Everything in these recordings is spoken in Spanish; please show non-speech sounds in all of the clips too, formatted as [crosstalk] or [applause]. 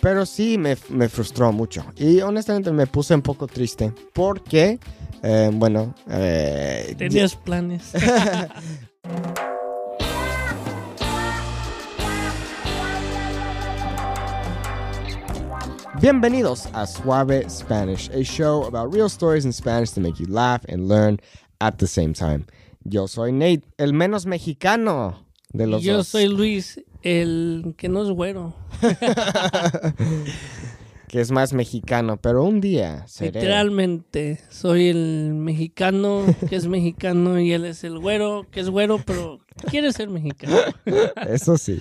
Pero sí me, me frustró mucho. Y honestamente me puse un poco triste. Porque, eh, bueno... eh, Tenías planes. [laughs] Bienvenidos a Suave Spanish, a show about real stories in Spanish to make you laugh and learn at the same time. Yo soy Nate, el menos mexicano de los Yo dos. soy Luis, el que no es güero. [laughs] que es más mexicano, pero un día seré. Literalmente, soy el mexicano que es mexicano y él es el güero que es güero, pero quiere ser mexicano. [laughs] Eso sí.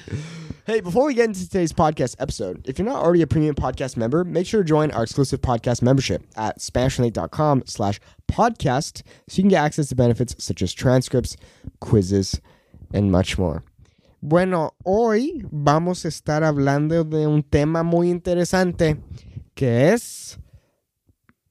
Hey, before we get into today's podcast episode, if you're not already a premium podcast member, make sure to join our exclusive podcast membership at SpanishLink.com slash podcast so you can get access to benefits such as transcripts, quizzes, and much more. Bueno, hoy vamos a estar hablando de un tema muy interesante que es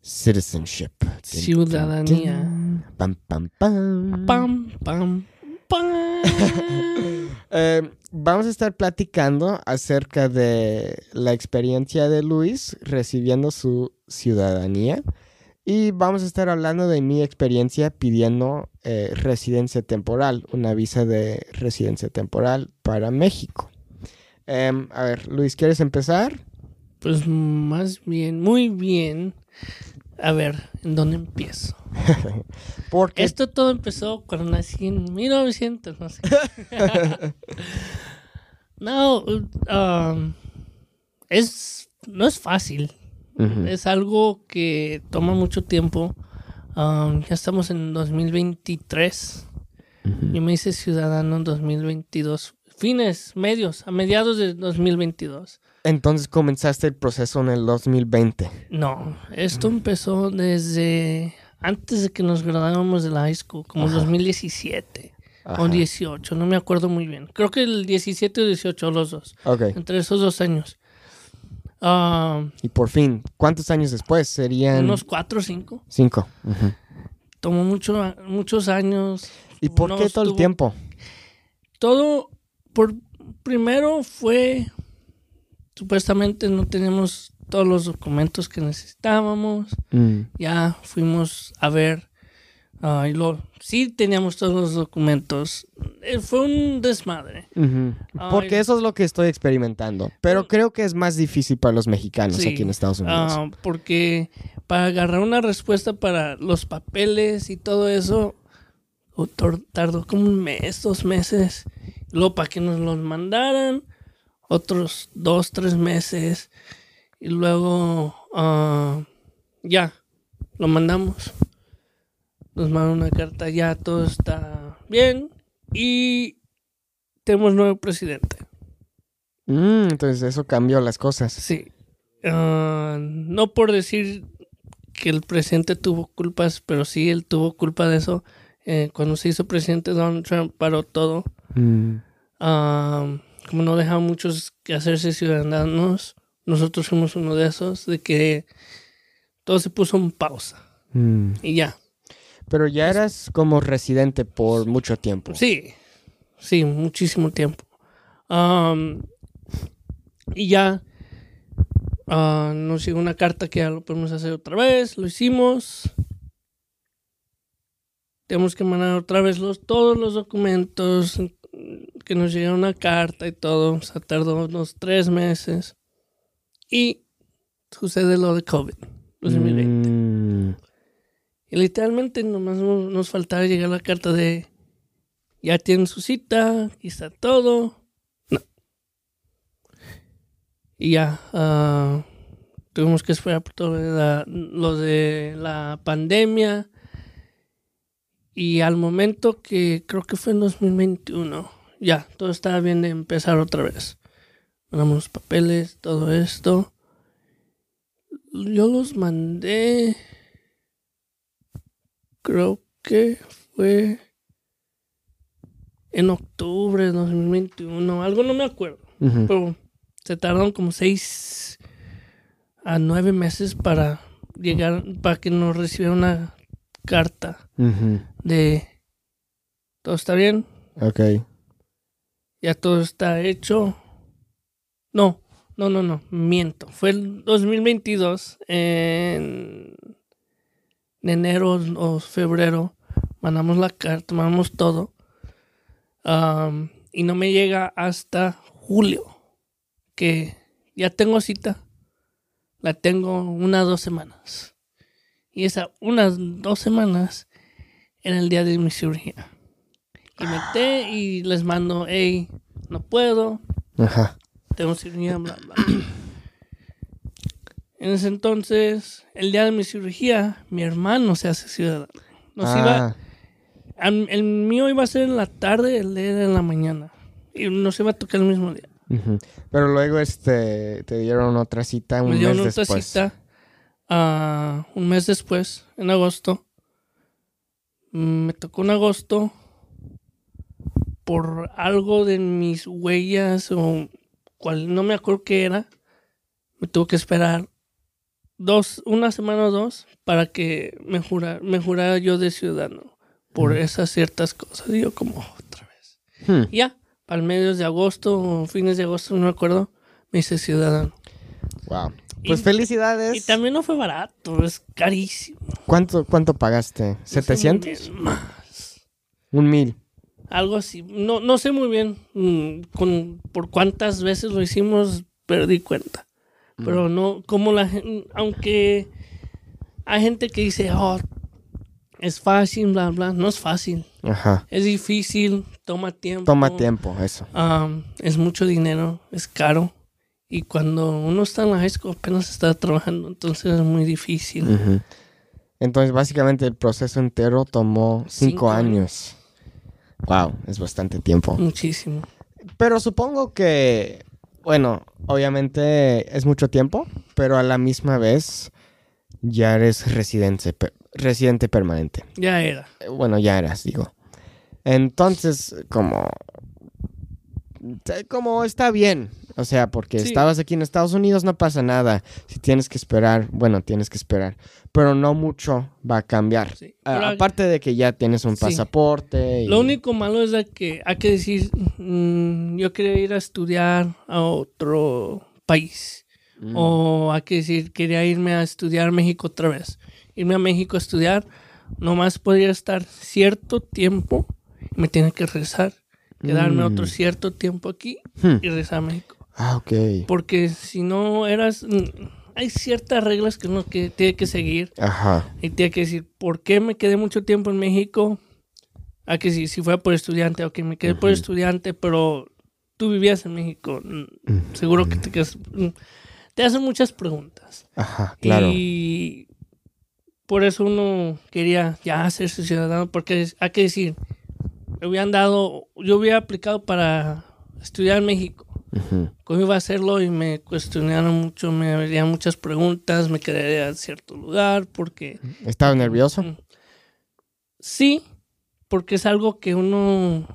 citizenship. Ciudadanía. Pam, pam, pam. Pam, pam, pam. [laughs] Eh, vamos a estar platicando acerca de la experiencia de Luis recibiendo su ciudadanía y vamos a estar hablando de mi experiencia pidiendo eh, residencia temporal, una visa de residencia temporal para México. Em, a ver, Luis, ¿quieres empezar? Pues más bien, muy bien. A ver, ¿en dónde empiezo? [laughs] Porque Esto todo empezó cuando nací en 1900, no sé. [laughs] no, um, es, no es fácil. Es algo que toma mucho tiempo. Um, ya estamos en 2023. Yo me hice ciudadano en 2022. Fines, medios, a mediados de 2022. entonces comenzaste el proceso en el 2020. No, esto empezó desde antes de que nos graduáramos de la high school, como Ajá. 2017 o Ajá. 18, no me acuerdo muy bien. Creo que el 17 o 18, los dos, Ok, entre esos dos años. Ah, y por fin, ¿cuántos años después? Serían unos 4 o 5. cinco. Ujú. Tomó mucho, muchos años. ¿Y por qué todo el tiempo? Todo, por primero fue, supuestamente no teníamos todos los documentos que necesitábamos. Mm. ya fuimos a ver y lo sí teníamos todos los documentos Eh, fue un desmadre. Porque eso es lo que estoy experimentando. Pero creo que es más difícil para los mexicanos Sí. aquí en Estados Unidos. Ah, porque para agarrar una respuesta para los papeles y todo eso tardó como un mes dos meses luego para que nos los mandaran otros dos tres meses y luego ah, ya lo mandamos nos mandaron una carta ya todo está bien y tenemos nuevo presidente Mm, entonces eso cambió las cosas. Sí. Ah, no por decir que el presidente tuvo culpas, pero sí él tuvo culpa de eso. Eh, cuando se hizo presidente, Donald Trump paró todo. Mm. Ah, como no dejaban muchos que hacerse ciudadanos, nosotros fuimos uno de esos, de que todo se puso en pausa. Mm. Y ya. Pero ya eras como residente por mucho tiempo. Sí, sí, muchísimo tiempo. Am, y ya ah, nos llegó una carta que ya lo podemos hacer otra vez, lo hicimos. Tenemos que mandar otra vez los, todos los documentos, que nos llegó una carta y todo. O sea, tardó unos tres meses. Y sucede lo de COVID, 2020. Mm. Y literalmente nomás nos, faltaba llegar la carta de ya tienen su cita, aquí está todo. No. Y ya, ah, tuvimos que esperar por todo la- lo de la pandemia. Y al momento que creo que fue en 2021, ya, todo estaba bien de empezar otra vez. Mandamos los papeles, todo esto. Yo los mandé creo que fue en octubre de 2021, algo no me acuerdo, pero se tardaron como seis a nueve meses para llegar, para que nos recibiera una carta de todo está bien, Ok. ya todo está hecho. No, No, no, no, miento. Fue el 2022, en enero o febrero, mandamos la carta, mandamos todo. Am, y no me llega hasta julio, que ya tengo cita. La tengo unas dos semanas. Y esa unas dos semanas era el día de mi cirugía. Y metí y les mando, hey, no puedo, Ajá. tengo cirugía, bla, bla. En ese entonces, el día de mi cirugía, mi hermano se hace ciudadano. Nos iba, Ah, el mío iba a ser en la tarde, el de él en la mañana. Y nos iba a tocar el mismo día. Pero luego este te dieron otra cita un Me mes dieron otra después. cita ah, un mes después, en agosto. Me tocó en agosto por algo de mis huellas o cual, no me acuerdo qué era. Me tuvo que esperar dos, una semana o dos para que me jurara, me jurara yo de ciudadano por esas ciertas cosas. Y yo como otra vez. Hmm. Ya, para medios de agosto o fines de agosto, no me acuerdo, me hice ciudadano. Wow. Pues Y- felicidades. Y también no fue barato, es carísimo. ¿Cuánto, ¿Cuánto pagaste? No sé muy ¿700? bien, más. Un mil. Algo así. No, no sé muy bien mm, con, por cuántas veces lo hicimos, perdí cuenta. Pero no, como la gente, aunque hay gente que dice, oh, es fácil, bla, bla, no es fácil. Ajá. Es difícil, toma tiempo. Toma tiempo, eso. Es mucho dinero, es caro. Y cuando uno está en la high school apenas está trabajando, entonces es muy difícil. Ujú. Entonces, básicamente el proceso entero tomó cinco, Cinco años. Wow, es bastante tiempo. Muchísimo. Pero supongo que, bueno, obviamente es mucho tiempo, pero a la misma vez ya eres residente, per- residente permanente. Ya era. Eh, Bueno, ya eras, digo. Entonces, como, como está bien. O sea, porque Sí. estabas aquí en Estados Unidos, no pasa nada. Si tienes que esperar, bueno, tienes que esperar. Pero no mucho va a cambiar. Sí. A- Pero- aparte de que ya tienes un Sí. pasaporte. y- Lo único malo es de que hay que decir, mm, yo quería ir a estudiar a otro país. Mm. O hay que decir, quería irme a estudiar a México otra vez. Irme a México a estudiar, nomás podría estar cierto tiempo y me tiene que regresar. Quedarme Mm. otro cierto tiempo aquí Hmm. y regresar a México. Ah, ok. Porque si no eras... mm, Hay ciertas reglas que uno que tiene que seguir. Ajá. Y tiene que decir, ¿por qué me quedé mucho tiempo en México? Hay que decir, si fue por estudiante, ok, me quedé por estudiante, pero tú vivías en México. mm, Seguro que te quedas... mm, Te hacen muchas preguntas. Ajá, claro. Y por eso uno quería ya hacerse ciudadano, porque hay que decir, me hubieran dado, yo hubiera aplicado para estudiar en México. ¿Cómo iba a hacerlo? Y me cuestionaron mucho, me harían muchas preguntas, me quedaría en cierto lugar, porque ¿Estabas nervioso? Sí, porque es algo que uno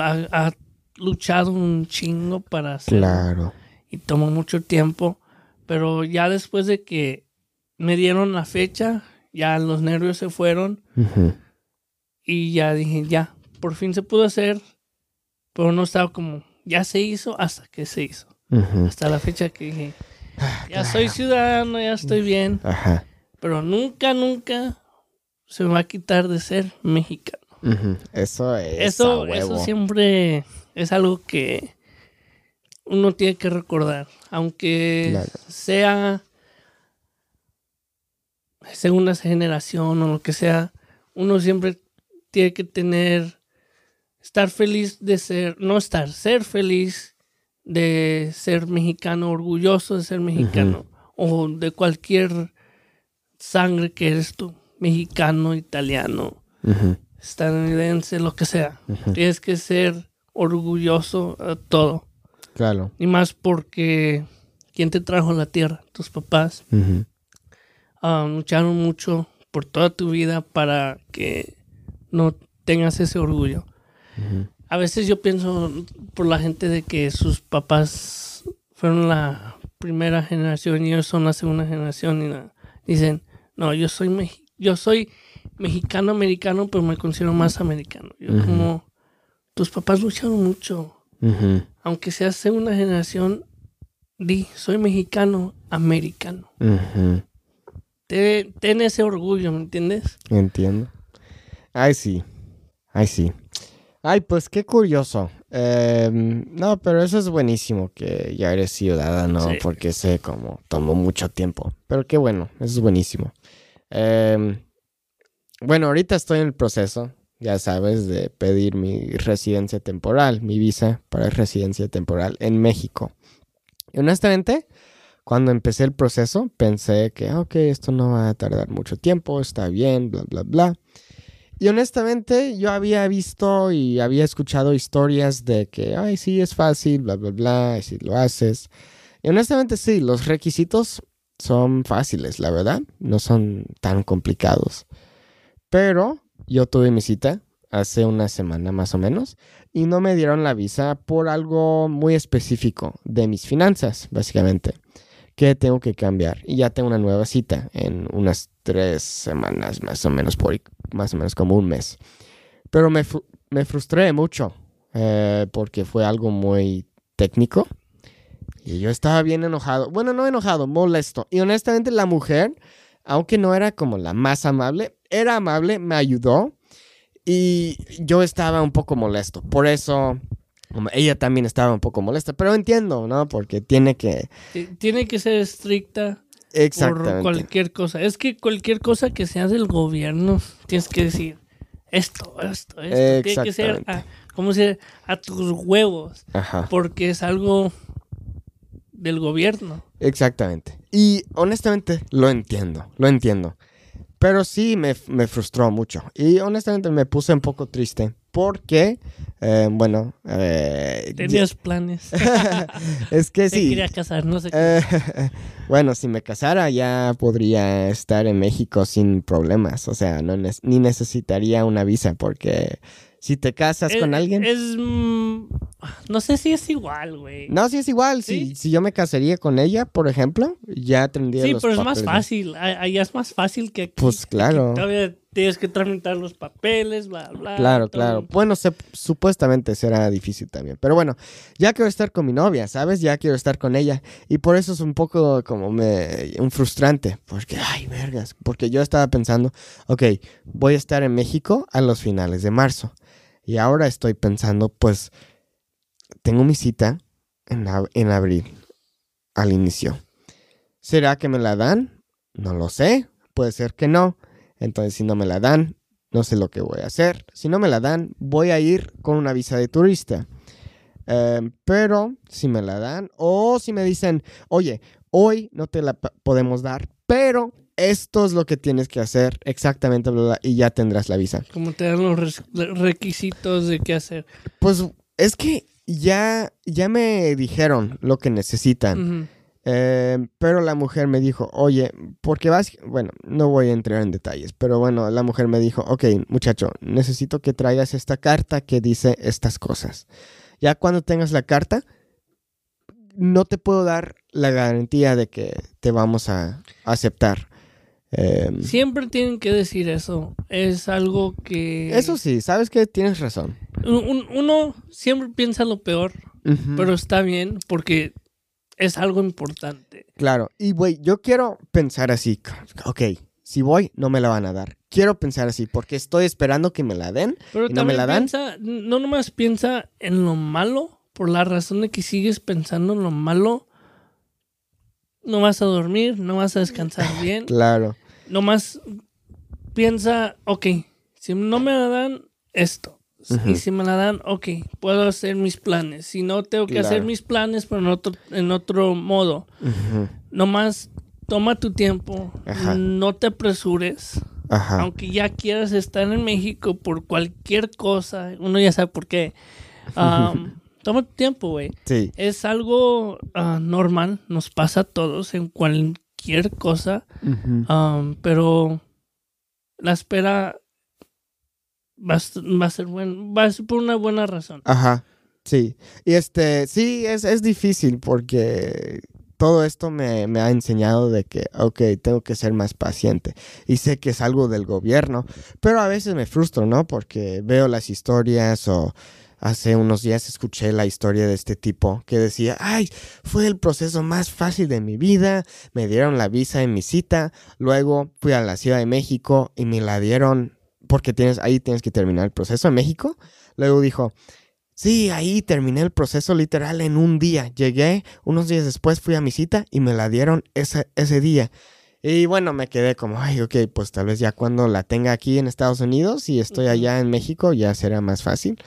ha, ha luchado un chingo para hacer Claro. y tomó mucho tiempo, pero ya después de que me dieron la fecha, ya los nervios se fueron y ya dije, ya, por fin se pudo hacer, pero no estaba como, ya se hizo hasta que se hizo. Hasta la fecha que dije, ya soy ciudadano, ya estoy bien, Ajá. pero nunca, nunca se me va a quitar de ser mexicano. Eso es. Eso, eso siempre es algo que uno tiene que recordar, aunque Claro. sea segunda generación o lo que sea, uno siempre tiene que tener, estar feliz de ser, no estar, ser feliz de ser mexicano, orgulloso de ser mexicano o de cualquier sangre que eres tú, mexicano, italiano, estadounidense, lo que sea. Tienes que ser orgulloso a todo. Claro. Y más porque ¿quién te trajo a la tierra? Tus papás ah, lucharon mucho por toda tu vida para que no tengas ese orgullo. A veces yo pienso por la gente de que sus papás fueron la primera generación y ellos son la segunda generación y la- dicen, no, yo soy meji- yo soy mexicano americano, pero me considero más americano. Yo como tus papás lucharon mucho, aunque seas segunda generación, di, soy mexicano, americano. ten, ese orgullo, ¿me entiendes? Entiendo. Ay, sí. Ay, sí. Ay, pues qué curioso. Em, no, pero eso es buenísimo que ya eres ciudadano, porque sé cómo tomó mucho tiempo. Pero qué bueno, eso es buenísimo. Em, bueno, ahorita estoy en el proceso, ya sabes, de pedir mi residencia temporal, mi visa para residencia temporal en México. Y honestamente, cuando empecé el proceso, pensé que, ok, esto no va a tardar mucho tiempo, está bien, bla, bla, bla. Y honestamente, yo había visto y había escuchado historias de que, ay, sí, es fácil, bla, bla, bla, y si lo haces. Y honestamente, sí, los requisitos son fáciles, la verdad, no son tan complicados. Pero yo tuve mi cita hace una semana más o menos y no me dieron la visa por algo muy específico de mis finanzas, básicamente, que tengo que cambiar. Y ya tengo una nueva cita en unas tres semanas más o menos, por más o menos como un mes. Pero me, me frustré mucho eh, porque fue algo muy técnico. Y yo estaba bien enojado. Bueno, no enojado, molesto. Y honestamente la mujer, aunque no era como la más amable, era amable, me ayudó y yo estaba un poco molesto. Por eso ella también estaba un poco molesta, pero entiendo, ¿no? Porque tiene que... Tiene que ser estricta. Por cualquier cosa. Es que cualquier cosa que sea del gobierno, tienes que decir esto, esto, esto. Tiene que ser, a, ¿cómo se A tus huevos. Ajá. Porque es algo del gobierno. Exactamente. Y honestamente lo entiendo, lo entiendo. Pero sí me, frustró mucho. Y honestamente me puse un poco triste. Porque, eh, bueno... Eh, Tenías [laughs] planes. es que sí. quería casar, no sé. Eh, [laughs] bueno, si me casara ya podría estar en México sin problemas. O sea, no ni necesitaría una visa porque si te casas con alguien. Es. Mm, no sé si es igual, güey. No, si es igual. Si, si yo me casaría con ella, por ejemplo, ya tendría. Sí, pero es más fácil. Allá es más fácil que aquí. Pues claro. todavía tienes que tramitar los papeles, bla, bla. Claro, claro. Bueno, supuestamente será difícil también. Pero bueno, ya quiero estar con mi novia, ¿sabes? Ya quiero estar con ella. Y por eso es un poco como me. un frustrante. Porque, ay, vergas. Porque yo estaba pensando, ok, voy a estar en México a los finales de marzo. Y ahora estoy pensando, pues, tengo mi cita en, en abril, al inicio. ¿Será que me la dan? No lo sé. Puede ser que no. Entonces, si no me la dan, no sé lo que voy a hacer. Si no me la dan, voy a ir con una visa de turista. Em, pero si me la dan, o si me dicen, oye, hoy no te la podemos dar, pero esto es lo que tienes que hacer exactamente y ya tendrás la visa. ¿Cómo te dan los requisitos de qué hacer? Pues es que ya, ya me dijeron lo que necesitan. Eh, pero la mujer me dijo, oye, porque vas, bueno, no voy a entrar en detalles, pero bueno, la mujer me dijo, ok, muchacho, necesito que traigas esta carta que dice estas cosas. Ya cuando tengas la carta, no te puedo dar la garantía de que te vamos a aceptar. Em, Siempre tienen que decir eso. Es algo que... Eso sí, sabes que tienes razón. uno siempre piensa lo peor, pero está bien porque es algo importante. Claro, y güey, yo quiero pensar así. Ok, si voy, no me la van a dar. Quiero pensar así porque estoy esperando que me la den pero y no me la dan. Piensa, no nomás piensa en lo malo, por la razón de que sigues pensando en lo malo no vas a dormir, no vas a descansar [laughs] bien. claro. Nomás piensa, ok, si no me la dan, esto. Y si me la dan, ok, puedo hacer mis planes. Si no, tengo que hacer mis planes, pero en otro, en otro modo. Nomás toma tu tiempo, no te apresures. Aunque ya quieras estar en México por cualquier cosa, uno ya sabe por qué. [laughs] Toma tu tiempo, güey. Sí. Es algo ah, normal, nos pasa a todos en cualquier cosa, um, pero la espera va a, ser buen, va a ser por una buena razón. Ajá, sí. Y este, sí, es, es difícil porque todo esto me, me, ha enseñado de que, ok, tengo que ser más paciente. Y sé que es algo del gobierno, pero a veces me frustro, ¿no? Porque veo las historias o hace unos días escuché la historia de este tipo que decía, ay, fue el proceso más fácil de mi vida, me dieron la visa en mi cita, luego fui a la Ciudad de México y me la dieron porque tienes, ahí tienes que terminar el proceso en México. Luego dijo, sí, ahí terminé el proceso literal en un día. Llegué, unos días después fui a mi cita y me la dieron ese, ese día. Y bueno, me quedé como, ay, ok, pues tal vez ya cuando la tenga aquí en Estados Unidos y estoy allá en México ya será más fácil.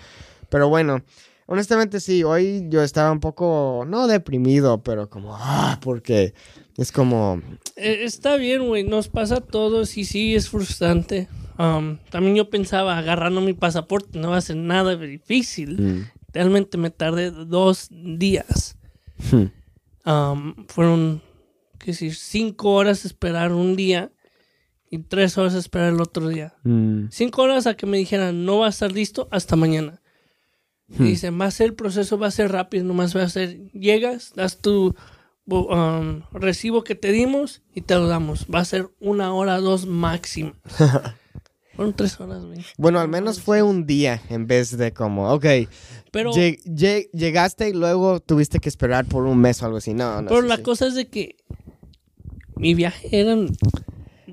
Pero bueno, honestamente sí, hoy yo estaba un poco, no deprimido, pero como, ah, porque es como... Eh, está bien, güey, nos pasa a todos y sí, es frustrante. Um, también yo pensaba, agarrando mi pasaporte no va a ser nada difícil. Mm. Realmente me tardé dos días. Hmm. Um, fueron, qué decir, cinco horas esperar un día y tres horas esperar el otro día. Mm. Cinco horas a que me dijeran, no va a estar listo hasta mañana. Hmm. Dice, va a ser el proceso, va a ser rápido, nomás va a ser, llegas, das tu um, recibo que te dimos y te lo damos. Va a ser una hora, dos máximo. [laughs] Fueron tres horas, güey. Bueno, al menos fue un día en vez de como, ok, Pero, lle- lle- llegaste y luego tuviste que esperar por un mes o algo así. No, no. pero la sí. cosa es de que mi viaje eran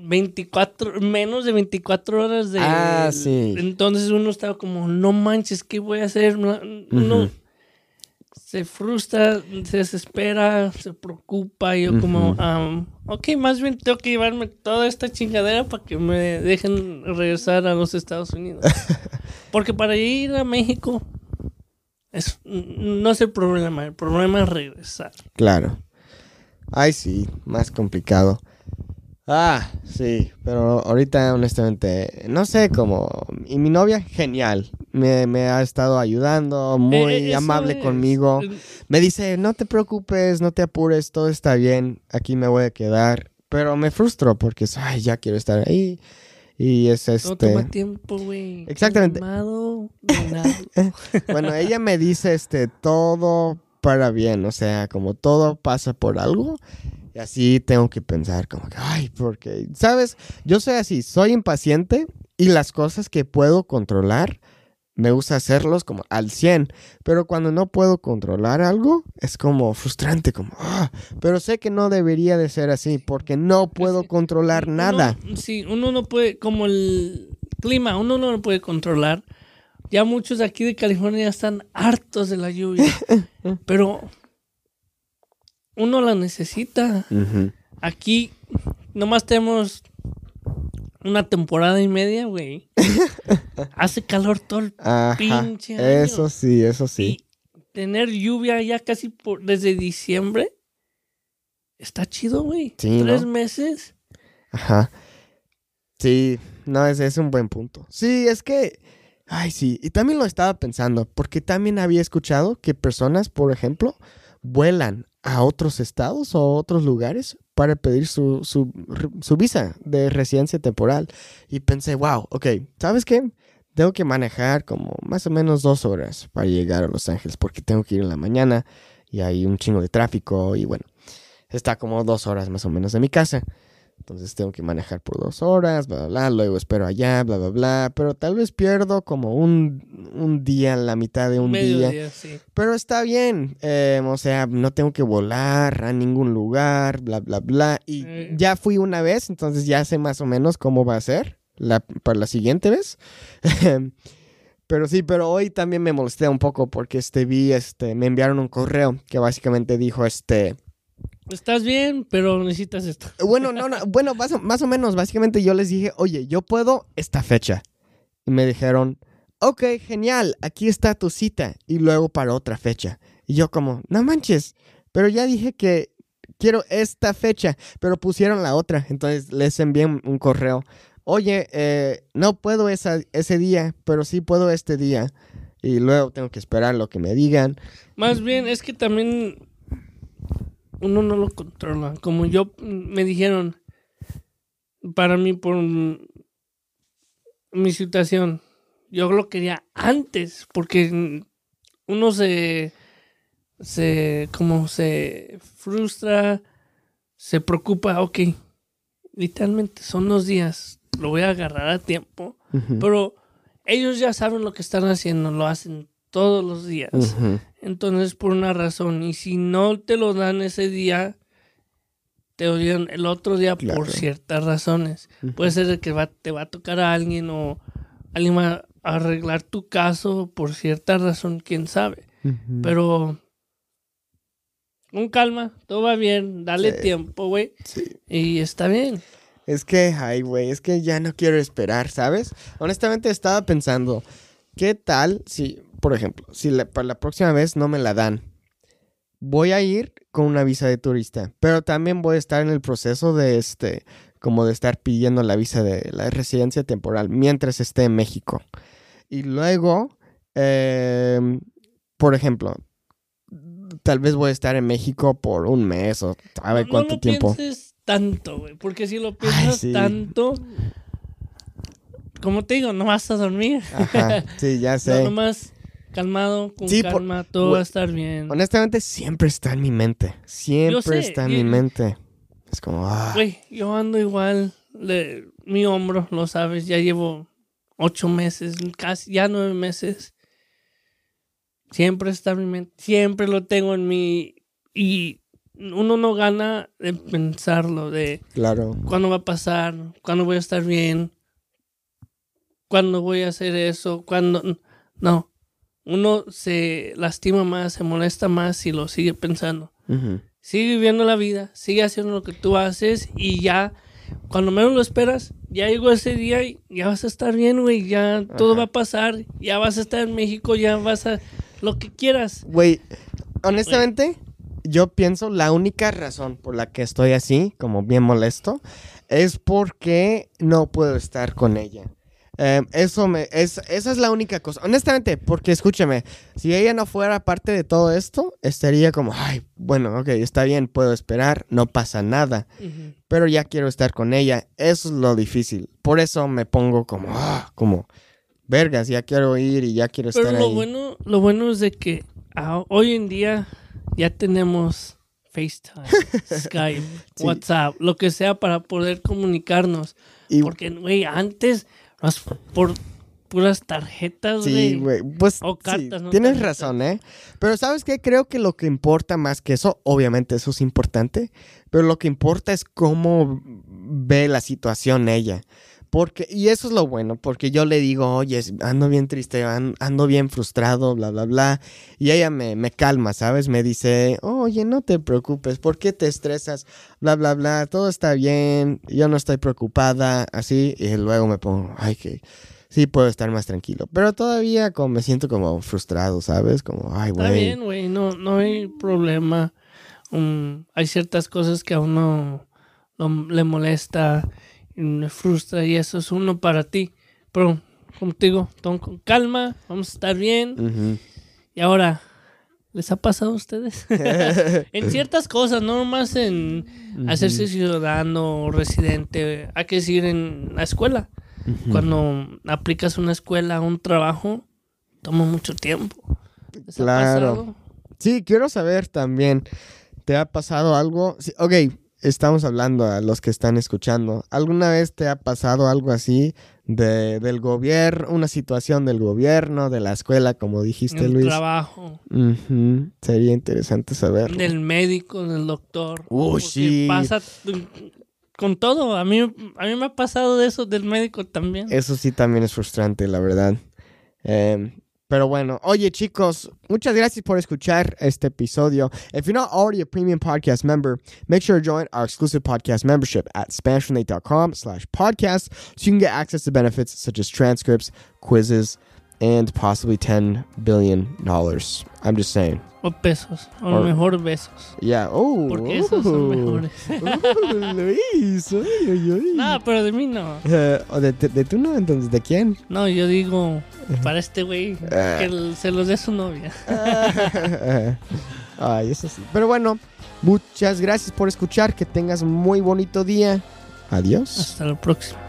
24, menos de 24 horas de... Ah, sí. Entonces uno estaba como, no manches, ¿qué voy a hacer? No- se frustra, se desespera, se preocupa. Y yo como, am, ok, más bien tengo que llevarme toda esta chingadera para que me dejen regresar a los Estados Unidos. [laughs] Porque para ir a México es, no es el problema, el problema es regresar. Claro. Ay, sí, más complicado. Ah, sí, pero ahorita honestamente, no sé cómo... Y mi novia, genial. Me, me ha estado ayudando, muy Eh, eso amable es. conmigo. Me dice, no te preocupes, no te apures, todo está bien, aquí me voy a quedar. Pero me frustro porque, ay, ya quiero estar ahí. Y es No este... toma tiempo, güey. Exactamente. [laughs] Bueno, ella me dice, este, todo para bien, o sea, como todo pasa por algo. Y así tengo que pensar, como que, ay, porque, ¿sabes? Yo soy así, soy impaciente y las cosas que puedo controlar, me gusta hacerlos como al 100. Pero cuando no puedo controlar algo, es como frustrante, como, ah, pero sé que no debería de ser así, porque no puedo sí. controlar Uno- nada. sí, uno no puede, como el clima, uno no lo puede controlar. Ya muchos aquí de California están hartos de la lluvia. [laughs] pero uno la necesita. Aquí nomás tenemos una temporada y media, güey. [laughs] Hace calor todo el Ajá, pinche año. eso sí, eso sí. Y tener lluvia ya casi por, desde diciembre. Está chido, güey. Sí, Tres ¿no? meses. Ajá. Sí, no, ese es un buen punto. Sí, es que, ay, sí, y también lo estaba pensando, porque también había escuchado que personas, por ejemplo, vuelan a otros estados o a otros lugares para pedir su, su, su visa de residencia temporal. Y pensé, wow, ok, ¿sabes qué? Tengo que manejar como más o menos dos horas para llegar a Los Ángeles, porque tengo que ir en la mañana y hay un chingo de tráfico y bueno, está como dos horas más o menos de mi casa. Entonces tengo que manejar por dos horas, bla, bla, bla, luego espero allá, bla, bla, bla, pero tal vez pierdo como un, un día, la mitad de un Medio día. día, sí. Pero está bien, eh, o sea, no tengo que volar a ningún lugar, bla, bla, bla. Y Eh. ya fui una vez, entonces ya sé más o menos cómo va a ser la, para la siguiente vez. [laughs] pero sí, pero hoy también me molesté un poco porque este vi, este, me enviaron un correo que básicamente dijo, este, Estás bien, pero necesitas esto. [laughs] bueno, no, no, bueno, más o, más o menos, básicamente yo les dije, oye, yo puedo esta fecha. Y me dijeron, ok, genial, aquí está tu cita. Y luego para otra fecha. Y yo como, no manches, pero ya dije que quiero esta fecha, pero pusieron la otra. Entonces les envié un, correo. Oye, eh, no puedo esa, ese día, pero sí puedo este día. Y luego tengo que esperar lo que me digan. Más bien, es que también uno no lo controla. Como yo mm, me dijeron, para mí, por mi situación, yo lo quería antes, porque mm, uno se, se, como se frustra, se preocupa, ok, literalmente son dos días, lo voy a agarrar a tiempo, pero ellos ya saben lo que están haciendo, lo hacen todos los días. Entonces, por una razón. Y si no te lo dan ese día, te lo dieron el otro día Claro. por ciertas razones. Puede ser que va, te va a tocar a alguien o alguien va a arreglar tu caso por cierta razón, quién sabe. Pero con calma, todo va bien, dale Sí. tiempo, güey. Sí. Y está bien. Es que, ay, güey, es que ya no quiero esperar, ¿sabes? Honestamente estaba pensando, ¿qué tal si, por ejemplo, si la- para la próxima vez no me la dan? Voy a ir con una visa de turista, pero también voy a estar en el proceso de este, como de estar pidiendo la visa de la residencia temporal mientras esté en México. Y luego, em, por ejemplo, tal vez voy a estar en México por un mes o sabe No- cuánto no lo tiempo. pienses tanto, güey. Porque si lo piensas sí. tanto, como te digo, no vas a dormir. Ajá, sí, ya [laughs] No, sé. nomás calmado, con Sí, por- calma, todo va a estar bien. Honestamente, siempre está en mi mente. Siempre está en y- mi mente. Es como, ah, Güey, yo ando igual. mi hombro, lo sabes, ya llevo ocho meses, casi ya nueve meses. Siempre está en mi mente, siempre lo tengo en mi... Y uno no gana de pensarlo, de claro. cuándo va a pasar, cuándo voy a estar bien, cuándo voy a hacer eso, cuándo... No, uno se lastima más, se molesta más si lo sigue pensando. Sigue viviendo la vida, sigue haciendo lo que tú haces y ya, cuando menos lo esperas, ya llegó ese día y ya vas a estar bien, güey, ya todo va a pasar, ya vas a estar en México, ya vas a... Lo que quieras. Güey, honestamente, yo pienso la única razón por la que estoy así, como bien molesto, es porque no puedo estar con ella. Eh, eso me, es, esa es la única cosa. Honestamente, porque escúchame, si ella no fuera parte de todo esto, estaría como, ay, bueno, ok, está bien, puedo esperar, no pasa nada. Pero ya quiero estar con ella. Eso es lo difícil. Por eso me pongo como, ah, como, vergas, ya quiero ir y ya quiero Pero estar lo ahí. bueno, lo bueno es de que ah, hoy en día ya tenemos FaceTime, [laughs] Skype, Sí. WhatsApp, lo que sea para poder comunicarnos. Y- Porque, güey, antes, las- por puras tarjetas, sí, güey, pues O sí, cartas, ¿no? tienes Tarjetas. razón, ¿eh? Pero ¿sabes qué? Creo que lo que importa más que eso, obviamente eso es importante, pero lo que importa es cómo ve la situación ella. Porque, y eso es lo bueno, porque yo le digo, oye, ando bien triste, an- ando bien frustrado, bla, bla, bla. Y ella me, me calma, ¿sabes? Me dice, oye, no te preocupes, ¿por qué te estresas? Bla, bla, bla, todo está bien, yo no estoy preocupada, así. Y luego me pongo, ay, que sí puedo estar más tranquilo. Pero todavía como me siento como frustrado, ¿sabes? Como, ay, Está güey. bien, güey, no, no hay problema. Um, hay ciertas cosas que a uno lo- le molesta y le frustra y eso es uno para ti. Pero, como te digo, con calma, vamos a estar bien. Y ahora, ¿les ha pasado a ustedes? [laughs] en [laughs] ciertas cosas, no nomás en hacerse ciudadano o residente, hay que decir en la escuela. Cuando aplicas una escuela, un trabajo, toma mucho tiempo. ¿Les ha Claro. pasado? Sí, quiero saber también, ¿te ha pasado algo? Sí, ok, estamos hablando a los que están escuchando. ¿Alguna vez te ha pasado algo así de, del gobierno, una situación del gobierno, de la escuela, como dijiste, el Luis? trabajo, Ujú, Sería interesante saberlo. del médico, del doctor. Uy, sí. Pasa con todo. A mí, a mí me ha pasado de eso del médico también. Eso sí también es frustrante, la verdad. Em, pero bueno, oye chicos, muchas gracias por escuchar este episodio. If you're not already a premium podcast member, make sure to join our exclusive podcast membership at SpanishFromNate.com slash podcast so you can get access to benefits such as transcripts, quizzes, and possibly $10 billion. I'm just saying. O pesos. O Or- mejor besos. Yeah. Oh. Porque esos son oh. mejores. [laughs] Oh, Luis. Ay, ay, ay. no, pero de mí no. Eh, ¿o de, de, de tú no? Entonces, ¿de quién? No, yo digo, para este güey, Ah. que se los dé su novia. [laughs] Ay, eso sí. Pero bueno, muchas gracias por escuchar. Que tengas muy bonito día. Adiós. Hasta la próxima.